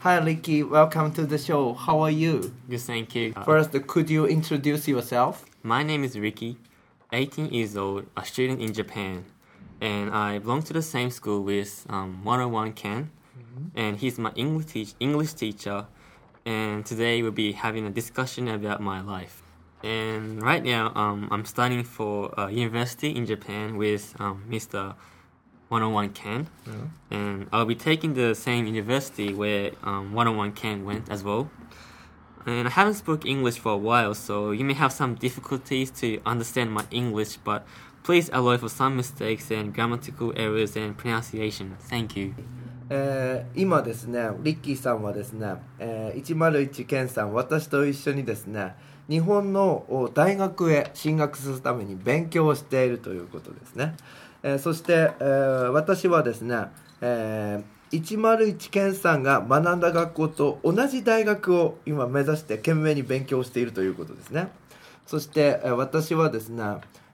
Hi, Ricky. Welcome to the show. How are you? Good, thank you. Uh, First, could you introduce yourself? my name is Ricky, 18 years old, a student in Japan, and I belong to the same school with um, 101 Ken, and he's my English, teach- English teacher, and today we'll be having a discussion about my life. And right now, um, I'm studying for a university in Japan with um, Mr. 101 Ken, and I'll be taking the same university where um, 101 Ken went as well. And I haven't spoke English for a while, so you may have some difficulties to understand my English, but please allow for some mistakes and grammatical errors and pronunciation. Thank you. えー今ですね、リッキーさんはですね、えー101ケンさん、私と一緒にですね、 日本の大学へ進学するために勉強をしているということですね。えーそして、えー私はですね、えー101ケンさんが学んだ学校と同じ大学を今目指して懸命に勉強しているということですね。そして、えー私はですね、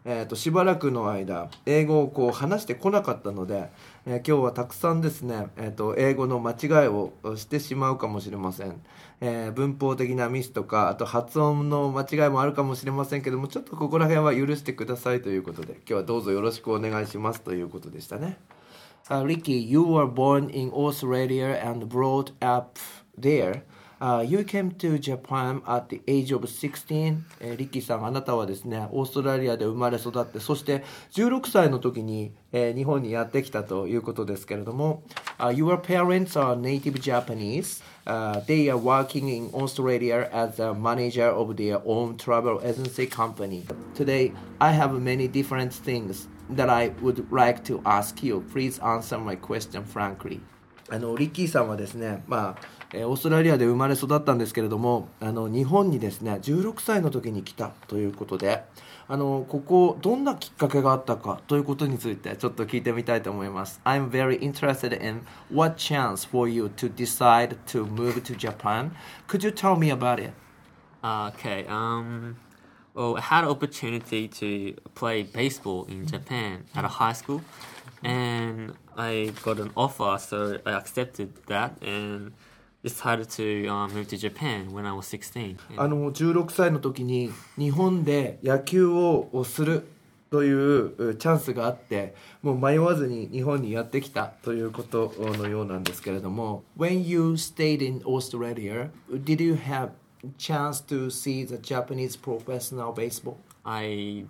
えーとしばらくの間英語をこう話してこなかったので、えー今日はたくさんですね、えーと英語の間違いをしてしまうかもしれません、えー文法的なミスとかあと発音の間違いもあるかもしれませんけどもちょっとここら辺は許してくださいということで今日はどうぞよろしくお願いしますということでしたね。Uh, Ricky, you were born in Australia and brought up there. Uh, you came to Japan at the age of 16. えーリッキーさん、あなたはですね、オーストラリアで生まれ育って、そして16歳の時に、えー日本にやってきたということですけれども、uh, Your parents are native Japanese. Uh, they are working in Australia as a manager of their own travel agency company. Today, I have many different things that I would like to ask you. Please answer my question frankly. あのリッキーさんはですね、まあ えーオーストラリアで生まれ育ったんですけれどもあの日本にですね16歳の時に来たということであのここどんなきっかけがあったかということについてちょっと聞いてみたいと思います I'm very interested in what chance for you to decide to move to Japan Could you tell me about it? Uh, okay, um, well, I had an opportunity to play baseball in Japan at a high school, and I got an offer, so I accepted that and decided to uh, move to Japan when I was 16. あの16歳の時に日本で野球をするといううチャンスがあってもう迷わずに日本にやってきたということのようなんですけれども When you stayed in Australia did you have chance to see the Japanese professional baseball? I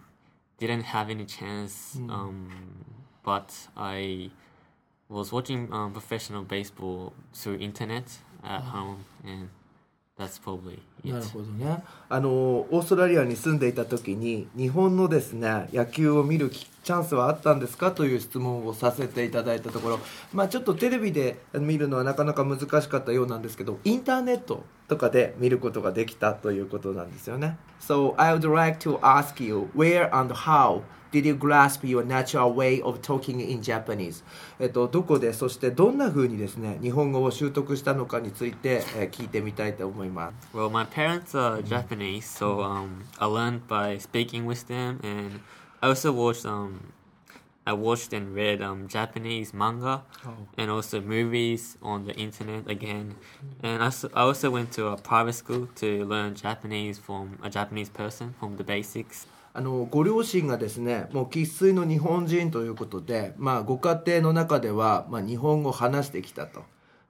didn't have any chance, um, but I was watching um, professional baseball through internet at home, and that's probably it. なるほどねあのオーストラリアに住んでいた時に日本のですね野球を見るきチャンスはあったんですか？という質問をさせていただいたところ。まあちょっとテレビで見るのはなかなか難しかったようなんですけどインターネットとかで見ることができたということなんですよね。So I would like to ask you where and how did you grasp your natural way of talking in Japanese? えっと、どこでそしてどんな風にですね日本語を習得したのかについて、えー聞いてみたいと思います。Well, my parents are Japanese, so um, I learned by speaking with them, and I also watched um, I watched and read um, Japanese manga, and also movies on the internet again. And I also, I also went to a private school to learn Japanese from a Japanese person from the basics. あのご両親がですねもう生粋の日本人ということで、まあ、ご家庭の中では、まあ、日本語を話してきたと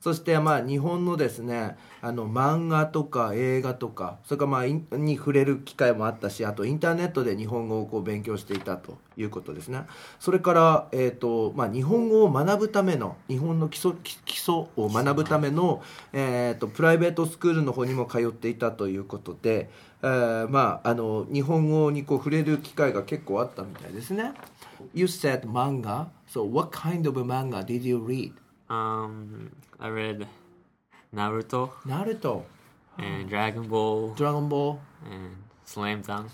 そしてまあ日本のですねあの漫画とか映画とかそれからまあに触れる機会もあったしあとインターネットで日本語をこう勉強していたということですね。それから、えーとまあ、日本語を学ぶための日本の基礎基礎を学ぶための、えー、とプライベートスクールの方にも通っていたということで、えーまああの日本語にこう触れる機会が結構あったみたいですね。You said manga. So what kind of manga did you read? Um, I read Naruto ナルト and Dragon Ball ドラゴンボール and Slam Dunk.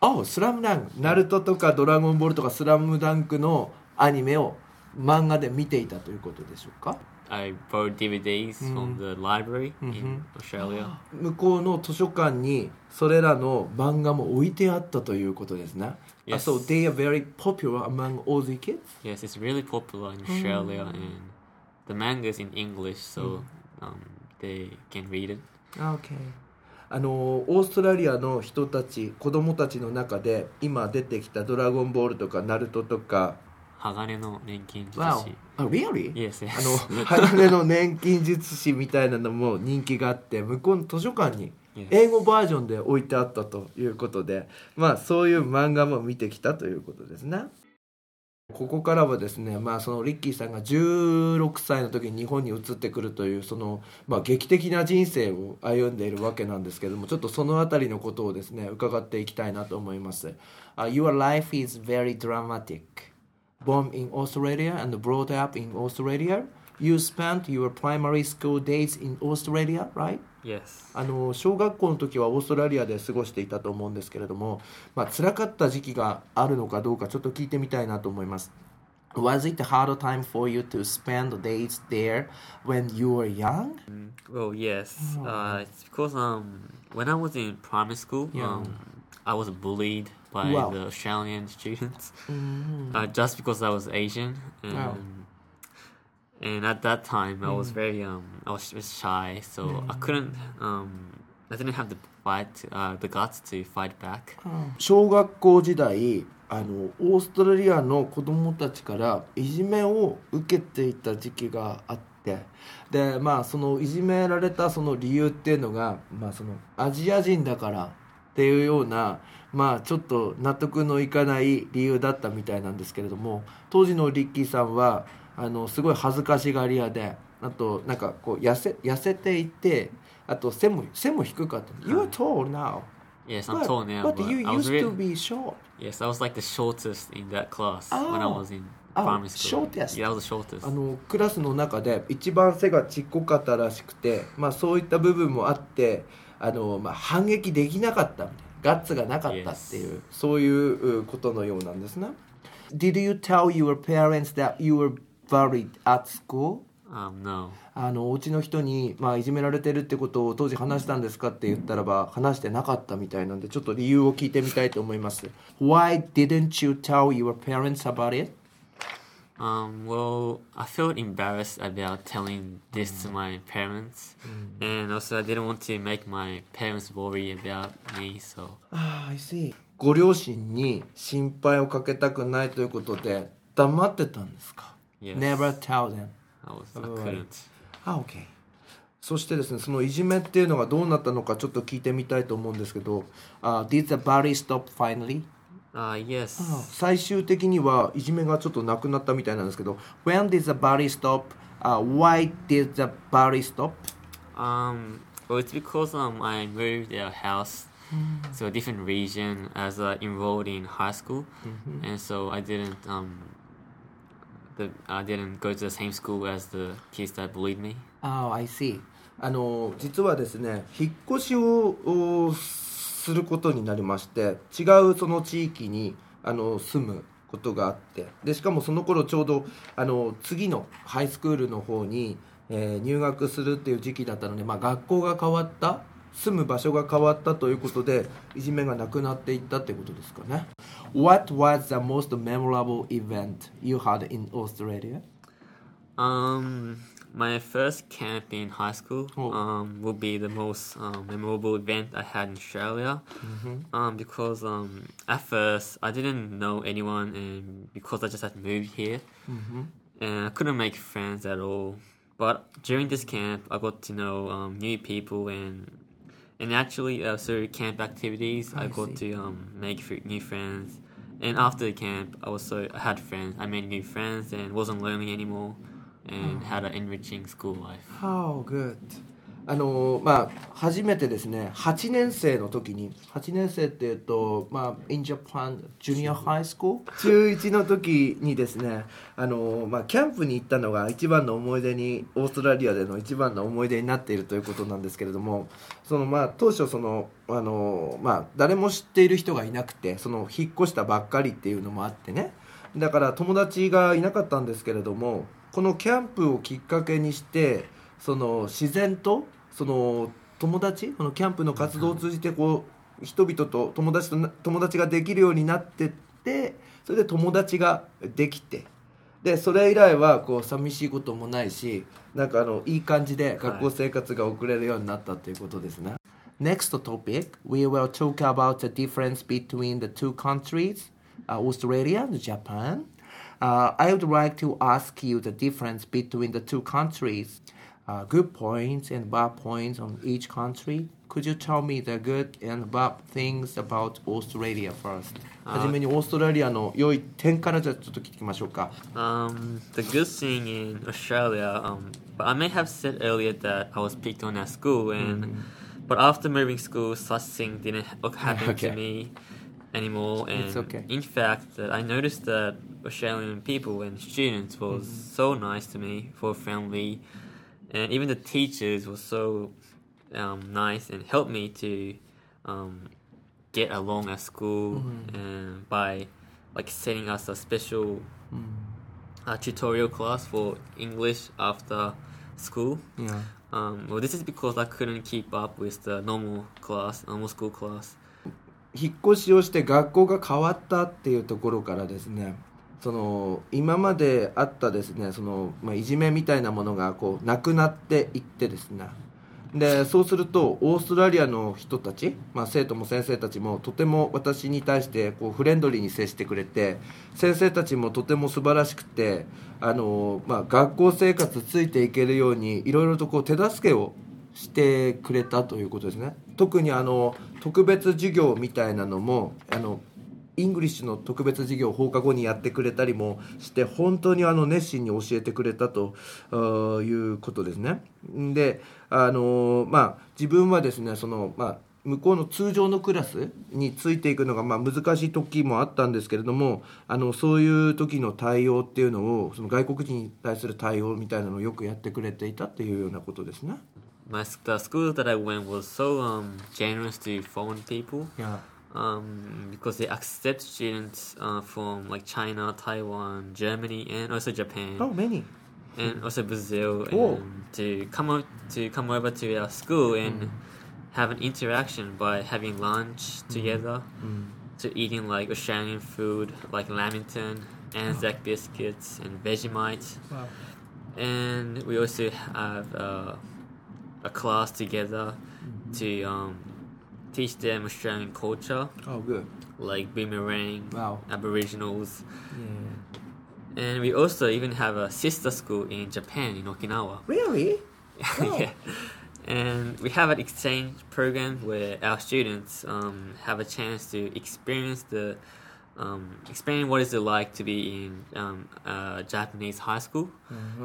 あスラムダンクナルトとかドラゴンボールとかスラムダンクのアニメを漫画で見ていたということでしょうか I borrowed DVDs from the library in Australia. 向こうの図書館にそれらの漫画も置いてあったということですね。Yes. So they are very popular among Aussie kids? Yes, it's really popular in Australia, and the manga is in English, so um, they can read it. Okay. あのオーストラリアの人たち子供たちの中で今出てきた「ドラゴンボール」とか「ナルト」とか鋼の年金術 Wow. 師。Oh, really? Yes, あ yes. の鋼の年金術師みたいなのも人気があって向こうの図書館に.英語バージョンで置いてあったということでまあそういう漫画も見てきたということですねここからはですね、まあ、そのリッキーさんが16歳の時に日本に移ってくるというその、まあ、劇的な人生を歩んでいるわけなんですけどもちょっとその辺りのことをですね伺っていきたいなと思います、uh, Your life is very dramatic born in Australia and brought up in Australia You spent your primary school days in Australia, right? Yes. あの小学校の時はオーストラリアで過ごしていたと思うんですけれども、まあ辛かった時期があるのかどうかちょっと聞いてみたいなと思います。Was it a hard time for you to spend days there when you were young? Well, yes. Uh, it's because um, when I was in primary school, um, I was bullied by Wow. the Australian students uh, just because I was Asian. And. And at that time, I was very um, I was, shy, so I couldn't um, I didn't have the fight, uh, the guts to fight back. 小学校時代あのオーストラリアの子供たちからいじめを受けていた時期があってでまあそのいじめられたその理由っていうのが、まあ、そのアジア人だからっていうようなまあちょっと納得のいかない理由だったみたいなんですけれども当時のリッキーさんはあのすごい恥ずかしがり屋であとなんかこう痩せ痩せていてあと背も背も低かった。You're tall now. Yes, I'm But, tall now, but but, you used to really, be short. yes, I was like the shortest in that class when I Oh. was in Oh, primary school. shortest. Yeah, I was the shortest. あのクラスの中で一番背がちっこかったらしくて、まあ、そういった部分もあってあの、まあ、反撃できなかったみたいなガッツがなかったっていう、そういううことのようなんですね。Did you tell your parents that you were bullied at school? Um, no. あのお家の人に、まあ、いじめられてるってことを当時話したんですかって言ったらば話してなかったみたいなんでちょっと理由を聞いてみたいと思います Why didn't you tell your parents about it? Um, well, I felt embarrassed about telling this to my parents, and also I didn't want to make my parents worry about me. So ああ、I see ご両親に心配をかけたくないということで黙ってたんですか Yes. Never tell them I was I couldn't. あ OK そしてですねそのいじめっていうのがどうなったのかちょっと聞いてみたいと思うんですけど、uh, Did the bully stop finally? Uh, yes. 最終的にはいじめがちょっとなくなったみたいなんですけど When did the bully stop?、Uh, why did the bully stop? Um, well, it's because um I moved our house to a different region as I enrolled in high school, and so I didn't um the I didn't go to the same school as the kids that bullied me? ああ、I see. あの実はですね引っ越しをおすることになりまして違うその地域にあの住むことがあってでしかもその頃ちょうどあの次のハイスクールの方に、えー入学するっていう時期だったので、まあ、学校が変わった住む場所が変わったということでいじめがなくなっていったってことですかね What was the most memorable event you had in Australia? Um, my first camp in high school Oh. um will be the most um, memorable event I had in Australia. Um, because um at first I didn't know anyone, and because I just had moved here, and I couldn't make friends at all. But during this camp, I got to know um, new people and. And actually, uh, through camp activities, I, I got see. to um, make f- new friends. And after the camp, I was so I had friends. I made new friends and wasn't lonely anymore, and oh. had an enriching school life. How good あのまあ初めてですね8年生の時に8年生っていうとまあ in Japan junior high school 中1の時にですねあのまあキャンプに行ったのが一番の思い出にオーストラリアでの一番の思い出になっているということなんですけれどもそのまあ当初そのあのまあ誰も知っている人がいなくてその引っ越したばっかりっていうのもあってね。だから友達がいなかったんですけれどもこのキャンプをきっかけにしてその自然とその友達このキャンプの活動を通じてこう人々と友達と友達ができるようになってってそれで友達ができてでそれ以来はこう寂しいこともないしなんかあのいい感じで学校生活が送れるようになったということですね、Next topic we will talk about the difference between the two countries uh, Australia and Japan uh, I would like to ask you the difference between the two countries uh, good points and bad points on each country Could you tell me the good and bad things about Australia first? はじめにオーストラリアの良い点からじゃあちょっと聞きましょうか。 Um, the good thing in Australia, um, but I may have said earlier that I was picked on at school, and but after moving school, such thing didn't ha- happen Okay. to me anymore. And It's okay. in fact, that I noticed that Australian people and students was so nice to me, so friendly, and even the teachers were so um, nice and helped me to um, get along at school and by like setting us a special uh, tutorial class for English after school. Yeah. Um, well, this is because I couldn't keep up with the normal class, normal school class. 引っ越しをして学校が変わったっていうところからですね その今まであったですねその、まあ、いじめみたいなものがこうなくなっていってですね。でそうするとオーストラリアの人たち、まあ、生徒も先生たちもとても私に対してこうフレンドリーに接してくれて先生たちもとても素晴らしくてあの、まあ、学校生活ついていけるようにいろいろとこう手助けをしてくれたということですね。特にあの特別授業みたいなのもあの English の特別授業を放課後にやってくれたりもして本当にあの熱心に教えてくれたということですねであのまあ自分はですねそのまあ向こうの通常のクラスについていくのがまあ難しい時もあったんですけれどもあのそういう時の対応っていうのをその外国人に対する対応みたいなのをよくやってくれていたっていうようなことですね。My the school that I went was so um, generous to foreign people. Yeah. Um, because they accept students uh, from like China, Taiwan, Germany, and also Japan, Oh, many. and also Brazil, Oh. and to come o- to come over to our school and have an interaction by having lunch together, to eating like Australian food like lamington, Anzac biscuits, and Vegemite, Wow. and we also have uh, a class together to um, teach them Australian culture Oh, good. like boomerang, Wow. Aboriginals, Yeah. and we also even have a sister school in Japan in Okinawa. Really? Oh. yeah. And we have an exchange program where our students um, have a chance to experience the um, experience what is it like to be in um, a Japanese high school,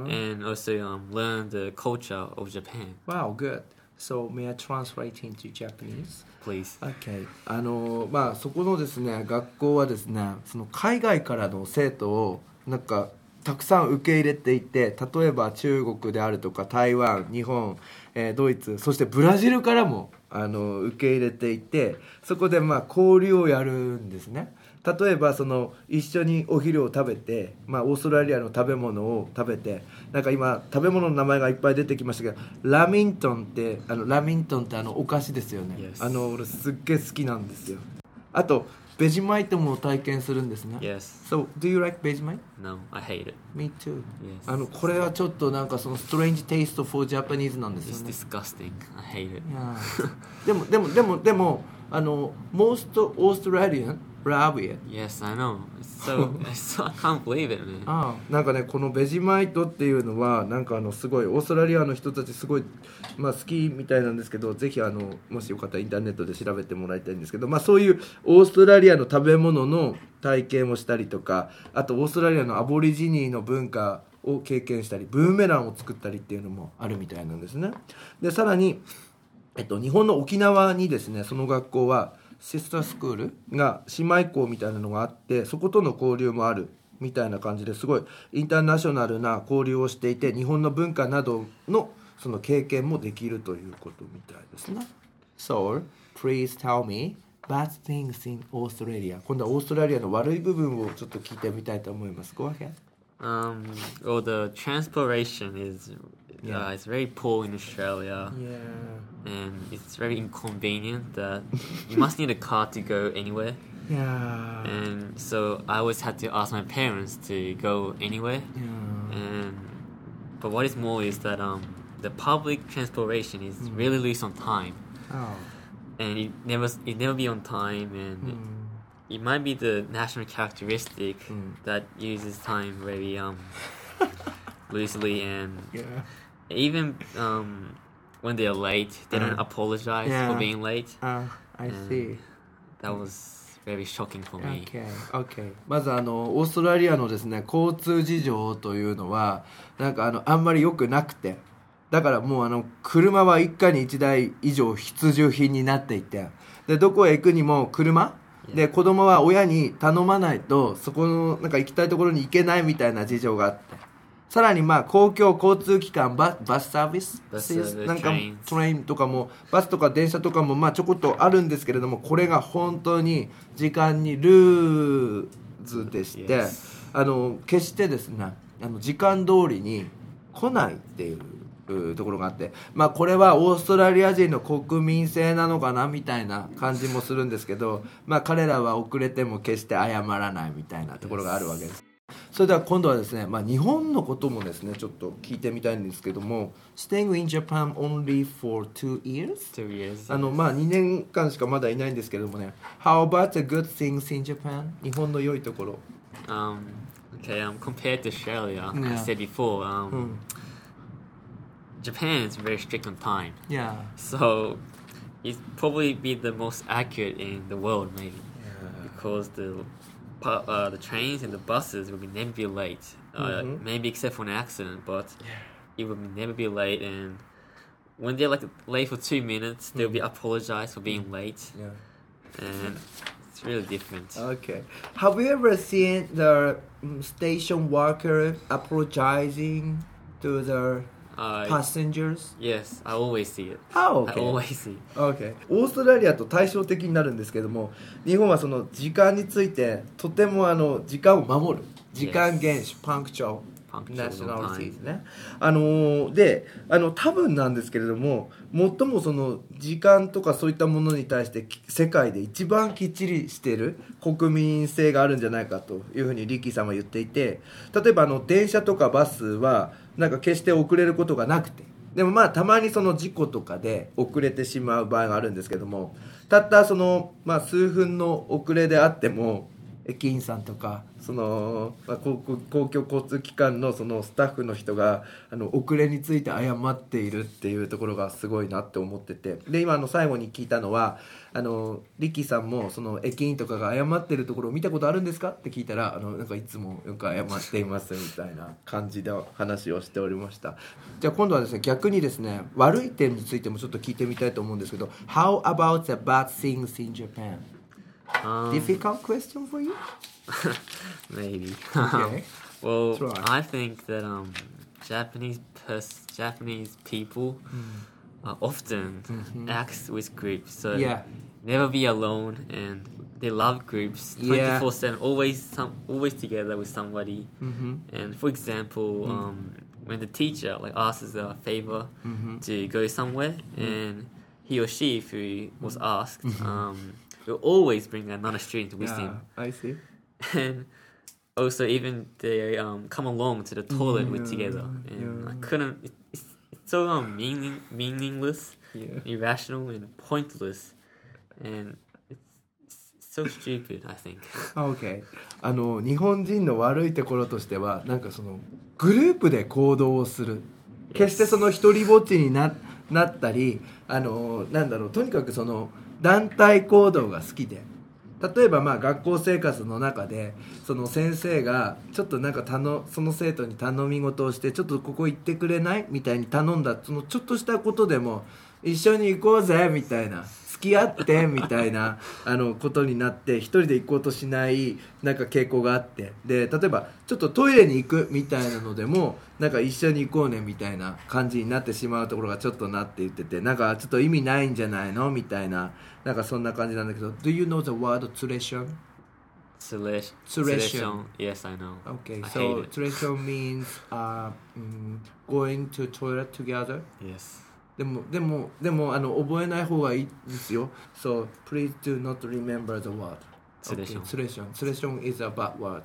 and also um, learn the culture of Japan. Wow, good. So may I translate into Japanese? Please. Okay. あのまあそこのですね学校はですねその海外からの生徒をなんかたくさん受け入れていて例えば中国であるとか台湾日本、えードイツそしてブラジルからもあの受け入れていてそこでまあ交流をやるんですね。例えばその一緒にお昼を食べて、まあ、オーストラリアの食べ物を食べてなんか今食べ物の名前がいっぱい出てきましたけどラミントンってあのラミントンってあのお菓子ですよね、Yes. あの俺すっげえ好きなんですよ。あとベジマイトも体験するんですね Yes. So do you like Vegemite? No, I hate it. Me too Yes. あのこれはちょっとなんかそのストレンジテイスト for Japanese なんですよ It's ね disgusting. I hate it. でもでもでもでもあの most Australian it Yes, I know. It's so, it's so I can't believe it, man. ああなんかねこのベジマイトっていうのはなんかあのすごいオーストラリアの人たちすごい、まあ、好きみたいなんですけどぜひあのもしよかったらインターネットで調べてもらいたいんですけど、まあ、そういうオーストラリアの食べ物の体験をしたりとかあとオーストラリアのアボリジニーの文化を経験したりブーメランを作ったりっていうのもあるみたいなんですねでさらにえっと、日本の沖縄にですねその学校はシスタースクールが姉妹校みたいなのがあってそことの交流もあるみたいな感じですごいインターナショナルな交流をしていて日本の文化などのその経験もできるということみたいですね。So, please tell me bad things in Australia 今度はオーストラリアの悪い部分をちょっと聞いてみたいと思います。Go ahead. Um, well, the transportation is Yeah. uh, it's very poor in Australia, Yeah. and it's very inconvenient that you must need a car to go anywhere. Yeah. And so I always had to ask my parents to go anywhere. Yeah. And but what is more is that um, the public transportation is Mm. really loose on time, Oh. and it never it never be on time, and Mm. it might be the national characteristic Mm. that uses time very um loosely and Yeah. Even um when they're late they don't Uh, apologize yeah. for being late Ah, I see. that was very shocking for me Okay, okay. まずあのオーストラリアのですね交通事情というのはなんかあのあんまり良くなくてだからもうあの車は一家に一台以上必需品になっていてでどこへ行くにも車で子供は親に頼まないとそこのなんか行きたいところに行けないみたいな事情があってさらにまあ公共交通機関ババスサービス？なんかトレインとかもバスとか電車とかもまあちょこっとあるんですけれどもこれが本当に時間にルーズでして.あの決してですねあの時間通りに来ないっていううところがあってまあこれはオーストラリア人の国民性なのかなみたいな感じもするんですけどまあ彼らは遅れても決して謝らないみたいなところがあるわけです。それでは今度はですね、まあ、日本のこともですねちょっと聞いてみたいんですけども Staying in Japan only for two years? two years あのまあ2年間しかまだいないんですけどもね How about the good things in Japan? 日本の良いところ um okay um compared to Australia I Yeah. said before um うん Japan is very strict on time Yeah so it's probably be the most accurate in the world maybe because the uh, the trains and the buses will be never be late. Uh, Mhm. Maybe except for an accident, but it will never be late. And when they're like late for two minutes, they'll be apologize for being late, Yeah and it's really different. Okay. Have you ever seen the mm, station worker apologizing to the Uh, passengers? yes, I always see it. Oh, I okay. always see. Okay. オーストラリアと対照的になるんですけども日本はその時間についてとてもあの時間を守る時間厳守パンクチョ Punctual ナショナリティ.ですねあのーであの多分なんですけれども最もその時間とかそういったものに対してき世界で一番きっちりしている国民性があるんじゃないかというふうにリッキーさんは言っていて例えばあの電車とかバスはなんか決して遅れることがなくて。でもまあたまにその事故とかで遅れてしまう場合があるんですけどもたったその、まあ、数分の遅れであっても駅員さんとかその、まあ、公共交通機関のそのスタッフの人があの遅れについて謝っているっていうところがすごいなって思ってて。で今の最後に聞いたのはあのリッキーさんもその駅員とかが謝ってるところを見たことあるんですか？って聞いたらあのなんかいつもよく謝っていますみたいな感じで話をしておりました。じゃあ今度はですね逆にですね悪い点についてもちょっと聞いてみたいと思うんですけど How about the bad things in Japan? Um, Difficult question for you? maybe. Okay. well, Try. I think that um, Japanese pers- Japanese people uh, often act with groups, so Mm-hmm. Yeah. never be alone, and they love groups twenty four seven, always some, always together with somebody. Mm-hmm. And for example, Mm. um, when the teacher like asks a favor Mm-hmm. to go somewhere, and he or she, if he was asked, Mm-hmm. um, will always bring another student with him I see. and also even they um come along to the toilet with Yeah, together and yeah. I couldn't it, it's, it's so um meaning meaningless Yeah. irrational and pointless and so stupid I think Okay. あの日本人の悪いところとしてはなんかそのグループで行動をする.決してその一人ぼっちにななったりあのなんだろうとにかくその団体行動が好きで。例えばまあ学校生活の中でその先生がちょっとなんか頼その生徒に頼み事をしてちょっとここ行ってくれない？みたいに頼んだそのちょっとしたことでも一緒に行こうぜみたいな付き合ってみたいなあのことになって一人で行こうとしないなんか傾向があってで例えばちょっとトイレに行くみたいなのでもなんか一緒に行こうねみたいな感じになってしまうところがちょっとなって言っててなんかちょっと意味ないんじゃないの？みたいななんかそんな感じなんだけど Do you know the word tradition? Selection. Selection. Yes, I know. Okay, I so selection means uh, mm, going to toilet together. Yes. でもでもでもあの覚えない方がいいですよ。So please do not remember the word. Selection. Okay, selection. Selection is a bad word.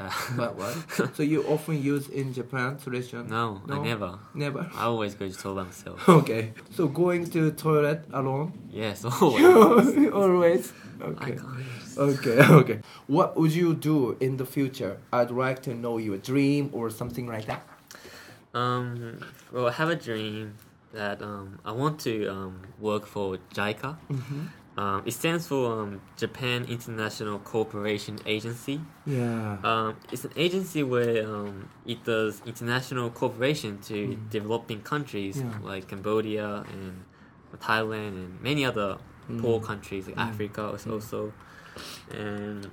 Uh, Bad word. so you often use in Japan selection? no, I never. Never. I always go to toilet myself. Okay. So going to toilet alone? yes, always. Always. I Okay. can't. Okay, okay. What would you do in the future? I'd like to know your dream or something like that. Um, well, I have a dream that um, I want to um, work for JICA. Mm-hmm. Um, it stands for um, Japan International Cooperation Agency. Yeah. Um, it's an agency where um, it does international cooperation to Mm. developing countries Yeah. like Cambodia and Thailand and many other poor countries like Mm. Africa is also. And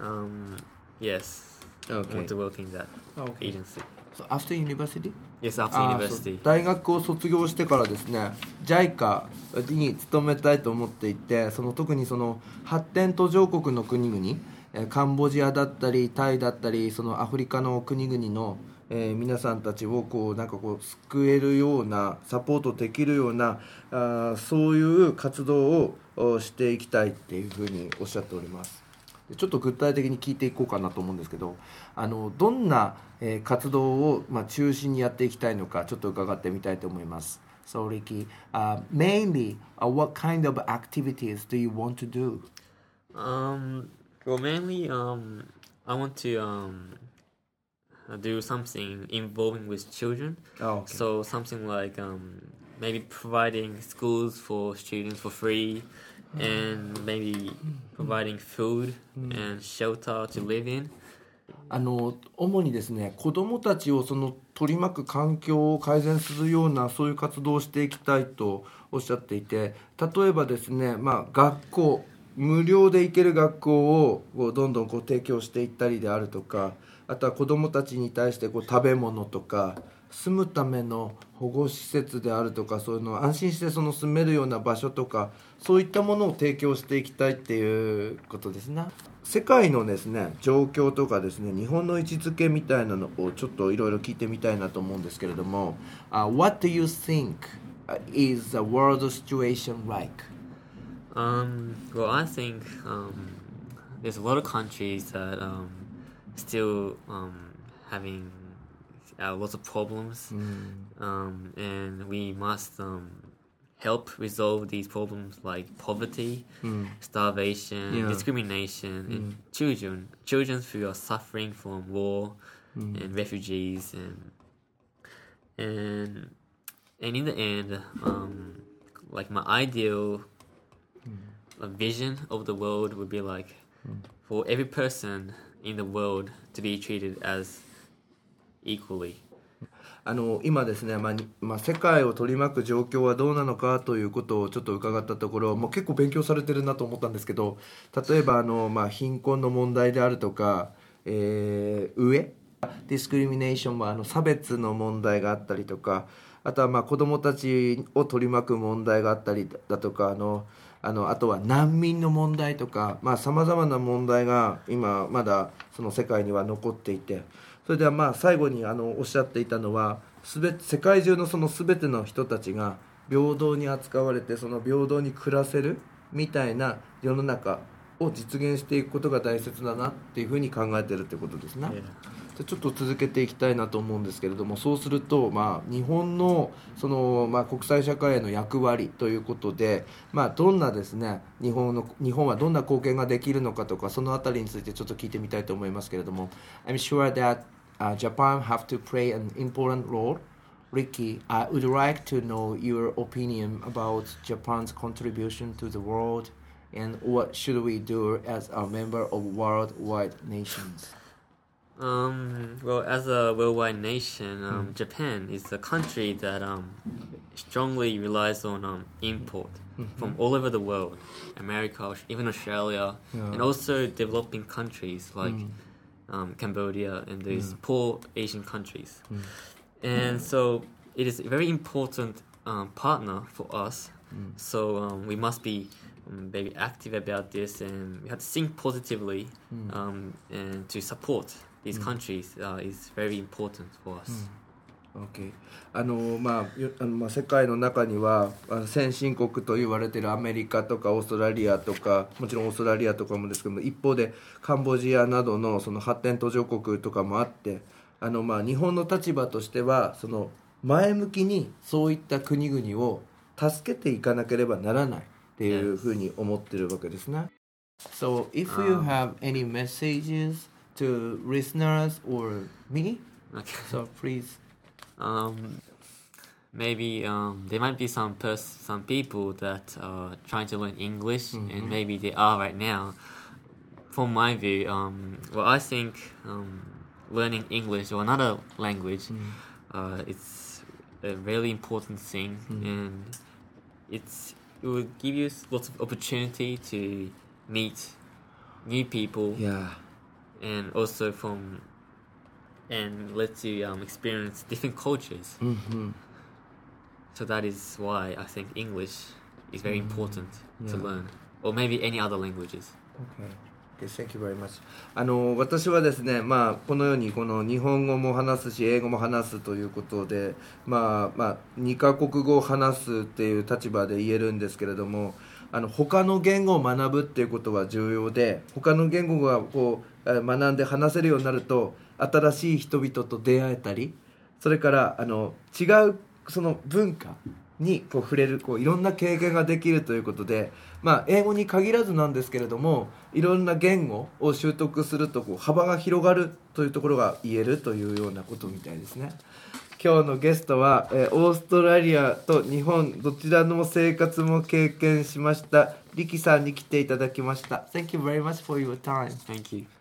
um, yes, I want to work in that okay. agency. After university? Yes, after university. 大学を卒業してからですね JICA に勤めたいと思っていてその特にその発展途上国の国々えーカンボジアだったりタイだったりそのアフリカの国々の、えー皆さんたちをこうなんかこう救えるようなサポートできるようなあーそういう活動をおしていきたいっていうふうにおっしゃっております。でちょっと具体的に聞いていこうかなと思うんですけどあのどんな、えー活動を、まあ、中心にやっていきたいのかちょっと伺ってみたいと思います。So Ricky, uh, mainly, uh, what kind of activities do you want to do? Um, well, mainly, um, I want to um, uh, do something involving with children. Oh, So something like um, maybe providing schools for students for free, and maybe providing food and shelter to live in. あの主にですね子どもたちをその取り巻く環境を改善するようなそういう活動をしていきたいとおっしゃっていて例えばですね、まあ、学校無料で行ける学校をどんどんこう提供していったりであるとかあとは子どもたちに対してこう食べ物とか住むための保護施設であるとかそういうのを安心してその住めるような場所とかそういったものを提供していきたいっていうことですね。世界のですね状況とかですね日本の位置づけみたいなのをちょっといろいろ聞いてみたいなと思うんですけれども、uh, What do you think is the world situation like? Um, well, I think um, there's a lot of countries that um, still um, having uh, lots of problems, um, and we must um, help resolve these problems like poverty, starvation, Yeah. discrimination, and children, children who are suffering from war and refugees, and and and in the end, um, like my ideal a vision of the world would be like for every person in the world to be treated as equally. あの今ですね、まあまあ、世界を取り巻く状況はどうなのかということをちょっと伺ったところ、もう結構勉強されてるなと思ったんですけど例えばあの、まあ、貧困の問題であるとか、えー、上？ディスクリミネーションもあの差別の問題があったりとかあとはまあ子どもたちを取り巻く問題があったりだとかあのあのあとは難民の問題とかさまざ、まな問題が今まだその世界には残っていてそれではまあ最後にあのおっしゃっていたのはすべ世界中のその全ての人たちが平等に扱われてその平等に暮らせるみたいな世の中を実現していくことが大切だなっていうふうに考えてるってことですね。じゃあちょっと続けていきたいなと思うんですけれどもそうすると、まあ、日本のその、まあ、国際社会への役割ということで、まあ、どんなですね日本の日本はどんな貢献ができるのかとかそのあたりについてちょっと聞いてみたいと思いますけれども I'm sure that、uh, Japan have to play an important role Ricky, I would like to know your opinion about Japan's contribution to the world and what should we do as a member of worldwide nations? Um, well, as a worldwide nation, um, Japan is a country that um, strongly relies on um, import from all over the world, America, even Australia, Yeah. and also developing countries like um, Cambodia and these poor Asian countries. And so it is a very important um, partner for us. So um, we must be um, very active about this, and we have to think positively um, and to support these countries uh, is very important for us. あのまあよあのまあ世界の中には先進国と言われているアメリカとかオーストラリアとかもちろんオーストラリアとかもですけども一方でカンボジアなどのその発展途上国とかもあってあのまあ日本の立場としてはその前向きにそういった国々を助けていかなければならないっていうふうに思ってるわけですね。So if you have any messages to listeners or me, so please. Um, maybe um, there might be some pers- some people that are trying to learn English, and maybe they are right now. From my view, um, well, I think um, learning English or another language, uh, it's a really important thing, and it's it will give you lots of opportunity to meet new people Yeah. and also from and let you um, experience different cultures. Mm-hmm. So that is why I think English is very important to yeah. learn, or maybe any other languages. Okay. Okay, thank you very much. あの私はですね、まあ、このようにこの日本語も話すし英語も話すということで、まあまあ、2カ国語を話すっていう立場で言えるんですけれどもあの他の言語を学ぶっていうことは重要で他の言語がこうえー学んで話せるようになると新しい人々と出会えたりそれからあの違うその文化にこう触れるこういろんな経験ができるということで、まあ、英語に限らずなんですけれどもいろんな言語を習得するとこう幅が広がるというところが言えるというようなことみたいですね。今日のゲストは、えーオーストラリアと日本どちらの生活も経験しましたリキさんに来ていただきました。Thank you very much for your time. Thank you.